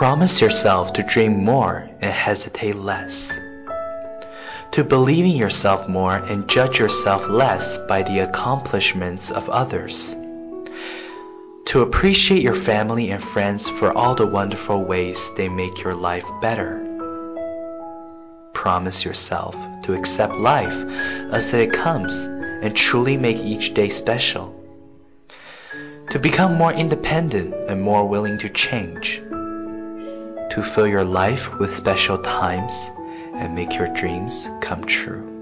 Promise yourself to dream more and hesitate less. To believe in yourself more and judge yourself less by the accomplishments of others. To appreciate your family and friends for all the wonderful ways they make your life better promise yourself to accept life as it comes and truly make each day special. To become more independent and more willing to change. To fill your life with special times and make your dreams come true.